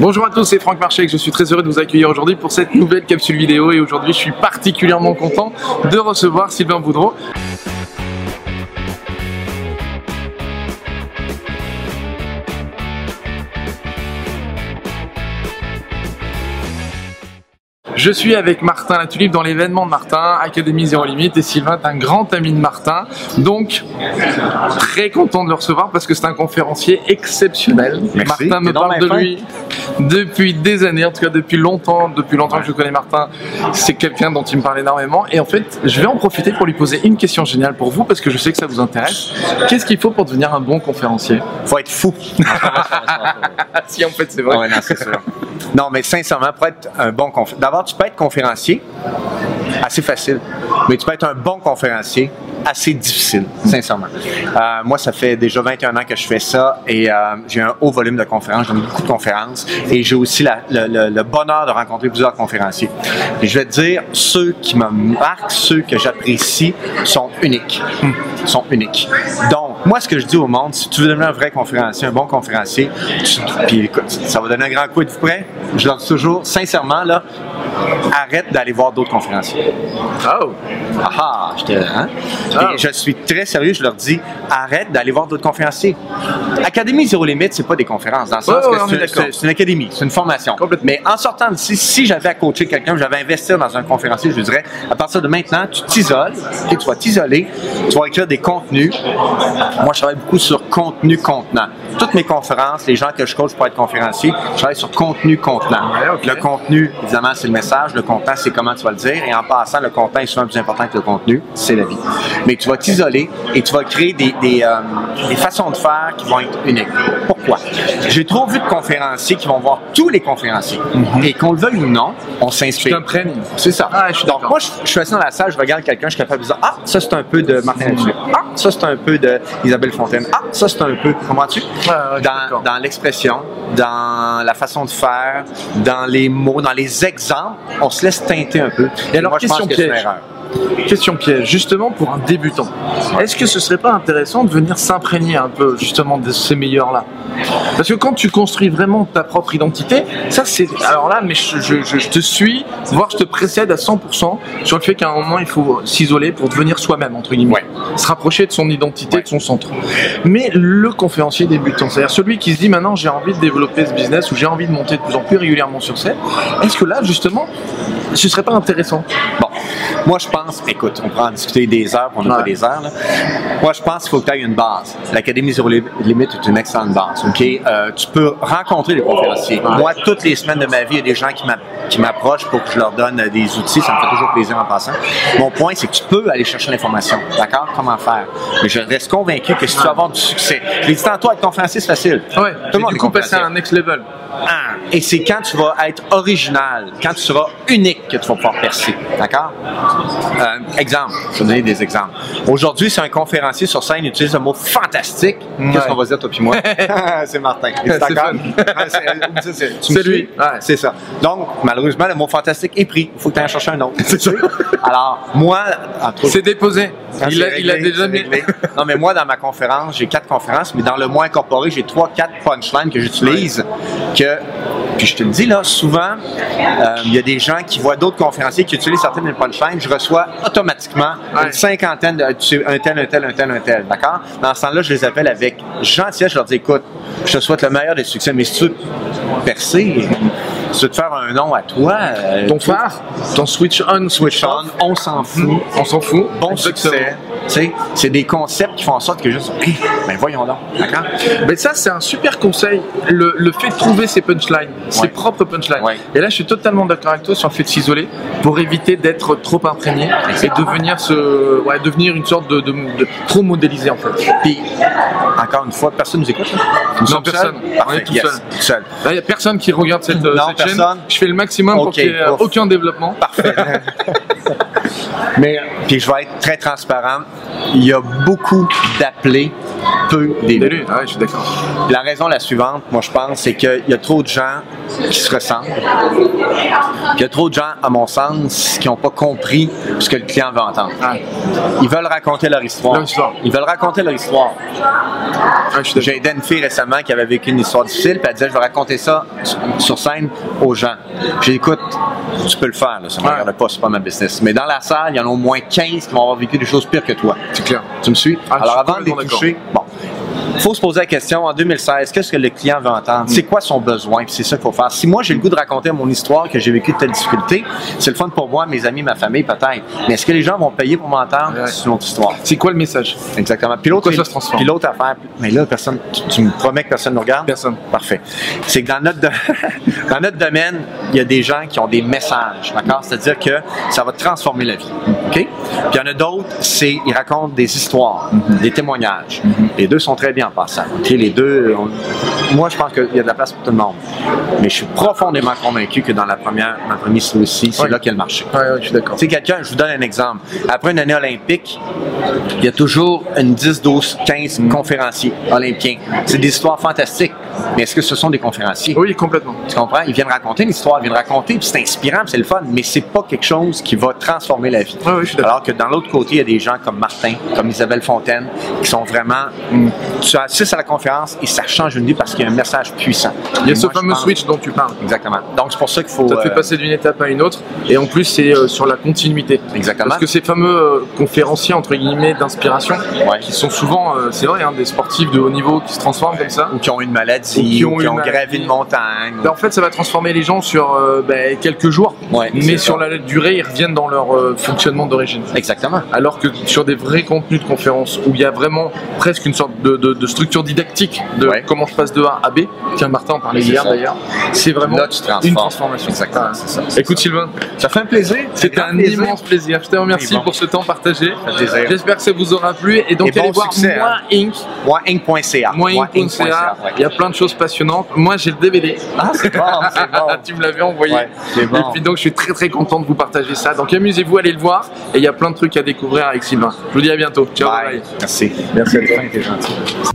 Bonjour à tous, c'est Franck Marchek. Je suis très heureux de vous accueillir aujourd'hui pour cette nouvelle capsule vidéo. Et aujourd'hui, je suis particulièrement content de recevoir Sylvain Boudreau. Je suis avec Martin La Tulipe dans l'événement de Martin, Académie Zéro Limite, et Sylvain est un grand ami de Martin. Donc, très content de le recevoir parce que c'est un conférencier exceptionnel. Merci. Martin me parle de lui depuis des années, en tout cas depuis longtemps, depuis longtemps que je connais Martin. C'est quelqu'un dont il me parle énormément. Et en fait, je vais en profiter pour lui poser une question géniale pour vous parce que je sais que ça vous intéresse. Qu'est-ce qu'il faut pour devenir un bon conférencier? Faut être fou. Si, en fait, c'est vrai. Ouais, non. Non, mais sincèrement, pour être un bon conférencier, d'abord, tu peux être conférencier, assez facile, mais tu peux être un bon conférencier, assez difficile, sincèrement. Euh, moi, ça fait déjà 21 ans que je fais ça et euh, j'ai un haut volume de conférences, j'en ai beaucoup de conférences et j'ai aussi la- le, le- le bonheur de rencontrer plusieurs conférenciers. Et je vais te dire, ceux qui me marquent, ceux que j'apprécie sont uniques. sont uniques. Donc, moi, ce que je dis au monde, si tu veux devenir un vrai conférencier, un bon conférencier, tu- puis écoute, ça va donner un grand coup. Êtes-vous prêts? Je leur dis toujours, sincèrement, là, arrête d'aller voir d'autres conférenciers. Oh. Ah ah, je te- hein? Et je suis très sérieux, je leur dis, arrête d'aller voir d'autres conférenciers. Académie Zéro Limite, c'est pas des conférences, dans le sens Ouais, ouais, que c'est- une académie, c'est une formation. Mais en sortant d'ici, si j'avais à coacher quelqu'un, j'avais à investir dans un conférencier, je lui dirais, à partir de maintenant, tu t'isoles, tu vas t'isoler, tu vas écrire des contenus. Moi, je travaille beaucoup sur contenu contenant. Toutes mes conférences, les gens que je coach pour être conférencier, je travaille sur contenu contenant. Ouais. Le contenu, évidemment, c'est le message. Le contenant, c'est comment tu vas le dire. Et en passant, le contenant est souvent plus important que le contenu. C'est la vie. Mais tu vas t'isoler et tu vas créer des, des, euh, des façons de faire qui vont être uniques. Pourquoi? J'ai trop vu de conférenciers qui vont voir tous les conférenciers. Et qu'on le veuille ou non, on s'inspire. C'est ça. Ah, je suis Donc, moi, je, je suis assis dans la salle, je regarde quelqu'un, je suis capable de dire Ah, ça, c'est un peu de Martin Latulippe. Ah, ça, c'est un peu de Isabelle Fontaine. Ah, ça, c'est un peu. Comment tu dans, dans l'expression, dans la façon de faire, dans les mots, dans les exemples, on se laisse teinter un peu. Et alors, moi, je pense que c'est une erreur. Question piège, justement pour un débutant. Est-ce que ce serait pas intéressant de venir s'imprégner un peu justement de ces meilleurs-là? Parce que quand tu construis vraiment ta propre identité, ça c'est. Alors là, mais je, je- je- je te suis, voire je te précède à 100% sur le fait qu'à un moment il faut s'isoler pour devenir soi-même, entre guillemets. Ouais. Se rapprocher de son identité, de son centre. Mais le conférencier débutant, c'est-à-dire celui qui se dit maintenant j'ai envie de développer ce business ou j'ai envie de monter de plus en plus régulièrement sur scène, est-ce que là justement ce serait pas intéressant? Moi je pense, écoute, on pourra en discuter des heures, on n'a Ouais. pas des heures. là. Moi je pense qu'il faut que tu aies une base. L'Académie Zéro Lim- Limite est une excellente base. ok? Euh, tu peux rencontrer des conférenciers. Moi, toutes les semaines de ma vie, il y a des gens qui m'a- qui m'approchent pour que je leur donne euh, des outils. Ça me fait toujours plaisir en passant. Mon point, c'est que tu peux aller chercher l'information. D'accord? Comment faire? Mais je reste convaincu que si tu veux avoir du succès, je l'ai dit tantôt, être conférencier, c'est facile. Ouais, Tout le monde du coup passer à un next level. Ah, Et c'est quand tu vas être original, quand tu seras unique que tu vas pouvoir percer. D'accord? Euh, exemple, je vais donner des exemples. Aujourd'hui, si un conférencier sur scène utilise le mot fantastique, qu'est-ce qu'on va dire, toi puis moi? c'est Martin. C'est c'est- c'est- c'est- C'est lui. Ouais. C'est ça. Donc, malheureusement, le mot fantastique est pris. Il faut que tu ailles en chercher un autre. Alors, moi, entre autres, C'est déposé. Il a, il a réglé, déjà réglé. Non, mais moi, dans ma conférence, j'ai quatre conférences, mais dans le mois incorporé, j'ai trois, quatre punchlines que j'utilise. Que, puis je te le dis, là, souvent, euh, il y a des gens qui voient d'autres conférenciers qui utilisent certaines des punchlines. Je reçois automatiquement Ouais. une cinquantaine de tu sais, un tel, un tel, un tel, un tel. D'accord? Dans ce temps-là, je les appelle avec gentillesse. Je leur dis, écoute, je te souhaite le meilleur des succès, mais si tu veux percer, tu veux te faire un nom à toi, euh, Ton phare, ton switch on, switch switch on, on, on s'en fout. on s'en fout. Bon Exactement. succès. C'est des concepts qui font en sorte que juste, Hey, ben voyons donc, d'accord? Mais ça, c'est un super conseil. Le, le fait de trouver ses punchlines, ses Ouais. propres punchlines. Ouais. Et là, je suis totalement d'accord avec toi sur le fait de s'isoler pour éviter d'être trop imprégné et devenir, ce, ouais, devenir une sorte de, de- de- trop modélisé en fait. Puis, encore une fois, personne nous écoute? Nous Non, personne. On est tout yes, seul. tout seul. Là, il n'y a personne qui regarde cette, euh, Non, cette chaîne. Je fais le maximum pour qu'il n'y ait ouf. aucun développement. Parfait. Mais, puis je vais être très transparent, il y a beaucoup d'appelés, peu d'élus. D'élu, ah ouais, je suis d'accord. La raison la suivante, moi je pense, c'est qu'il y a trop de gens qui se ressemblent. Il y a trop de gens, à mon sens, qui n'ont pas compris ce que le client veut entendre. Ah, Ils veulent raconter leur histoire. Leur histoire. Ils veulent raconter leur histoire. ah. J'ai aidé une fille récemment qui avait vécu une histoire difficile, puis elle disait Je vais raconter ça sur- scène aux gens. J'ai dit Écoute, tu peux le faire, là, ça ne me regarde pas, c'est pas ma business. Mais dans la salle, il y en a au moins 15 qui vont avoir vécu des choses pires que toi. C'est clair. Tu me suis? Ah, Alors avant de les toucher, bon. Il faut se poser la question, en 2016, qu'est-ce que le client veut entendre? C'est quoi son besoin? C'est ça qu'il faut faire. Si moi, j'ai le goût de raconter mon histoire, que j'ai vécu de telles difficultés, c'est le fun pour moi, mes amis, ma famille, peut-être. Mais est-ce que les gens vont payer pour m'entendre? Ouais. C'est une autre histoire. C'est quoi le message? Exactement. Puis l'autre, ça se transforme? puis l'autre affaire, mais là, personne, tu, tu me promets que personne ne nous regarde? Personne. Parfait. C'est que dans notre, do- dans notre domaine, il y a des gens qui ont des messages, d'accord? C'est-à-dire que ça va transformer la vie, OK? Puis il y en a d'autres, c'est, ils racontent des histoires, des témoignages. Les deux sont très bien en passant? Les deux, on- moi, je pense qu'il y a de la place pour tout le monde. Mais je suis profondément convaincu que dans la première, ma première aussi, c'est là qu'il y a le marché. Ouais, je suis d'accord. Tu sais, quelqu'un, je vous donne un exemple. Après une année olympique, il y a toujours une 10, 12, 15 conférenciers olympiens. C'est des histoires fantastiques. Mais est-ce que ce sont des conférenciers? Oui, complètement. Tu comprends? Ils viennent raconter une histoire, ils viennent raconter, puis c'est inspirant, c'est le fun, mais c'est pas quelque chose qui va transformer la vie. Ouais, ouais, je suis. Alors que dans l'autre côté, il y a des gens comme Martin, comme Isabelle Fontaine, qui sont vraiment. Tu assistes à la conférence et ça change une vie parce qu'il y a un message puissant. Il y a Et ce moi, fameux switch dont tu parles. Exactement. Donc c'est pour ça qu'il faut. Ça te fait euh, passer d'une étape à une autre. Et en plus, c'est euh, sur la continuité. Exactement. Parce que ces fameux euh, conférenciers, entre guillemets, d'inspiration, Ouais. qui sont souvent, c'est vrai, hein, des sportifs de haut niveau qui se transforment comme ça. ou qui ont une maladie, Ou qui ont qui ont gravi une montagne. Ben, en fait, ça va transformer les gens sur euh, ben, quelques jours, Ouais, mais ça. sur la durée, ils reviennent dans leur euh, fonctionnement d'origine. Exactement. Alors que sur des vrais contenus de conférences où il y a vraiment presque une sorte de, de- de structure didactique de Ouais. comment je passe de A à B, tiens Martin en parlait hier ça. d'ailleurs, c'est vraiment Là, une transformation. Exactement, c'est ça, Écoute Sylvain, Ça fait un plaisir. c'était un plaisir. immense plaisir. Je te remercie bon. pour ce temps partagé. J'espère que ça vous aura plu et donc Et bon allez voir succès, Moi hein. Inc. Moi, Inc.ca. Moi Inc.ca. Il y a plein de choses passionnantes. Moi j'ai le DVD. Ah, c'est bon, c'est bon. tu me l'avais envoyé. Ouais, c'est bon. Et puis donc je suis très très content de vous partager ça. Donc amusez-vous, allez le voir. Et il y a plein de trucs à découvrir avec Sylvain. Je vous dis à bientôt. Ciao. Bye. bye. Merci. Merci à toi. T'es gentil.